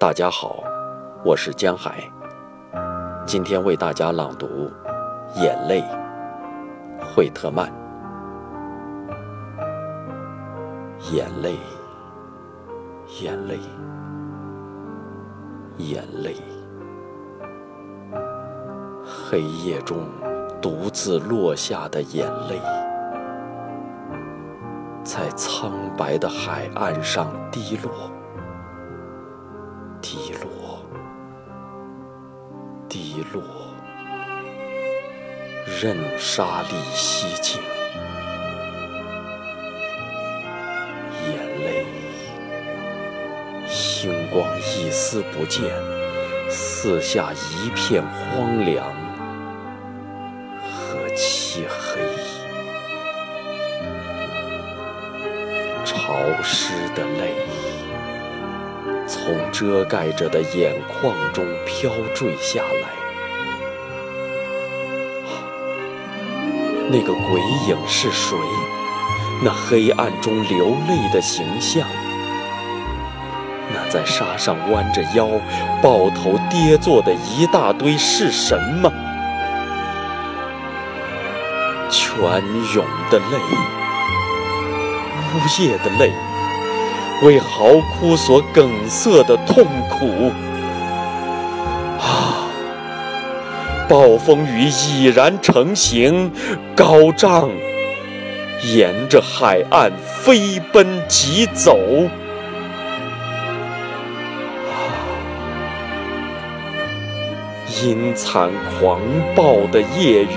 大家好，我是江海。今天为大家朗读《眼泪》，惠特曼。眼泪，眼泪，眼泪，黑夜中独自落下的眼泪，在苍白的海岸上滴落。滴落，滴落，任沙粒吸尽，眼泪，星光一丝不见，四下一片荒凉和漆黑，潮湿的泪。从遮盖着的眼眶中飘坠下来，那个鬼影是谁？那黑暗中流泪的形象，那在沙上弯着腰、抱头跌坐的一大堆是什么？泉涌的泪，呜咽的泪。为嚎哭所梗塞的痛苦啊！暴风雨已然成型，高涨，沿着海岸飞奔疾走啊！阴惨狂暴的夜雨，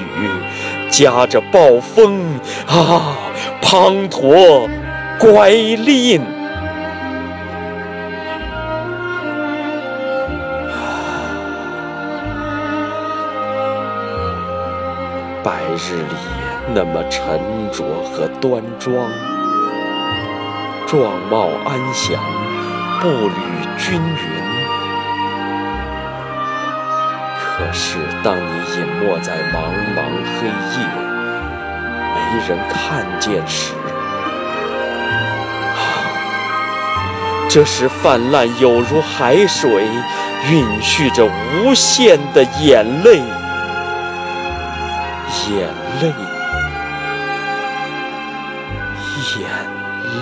夹着暴风啊，滂沱乖戾。白日里那么沉着和端庄，状貌安详，步履均匀。可是当你隐没在茫茫黑夜，没人看见时，这时泛滥有如海水，蕴蓄着无限的眼泪。眼泪，眼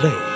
泪。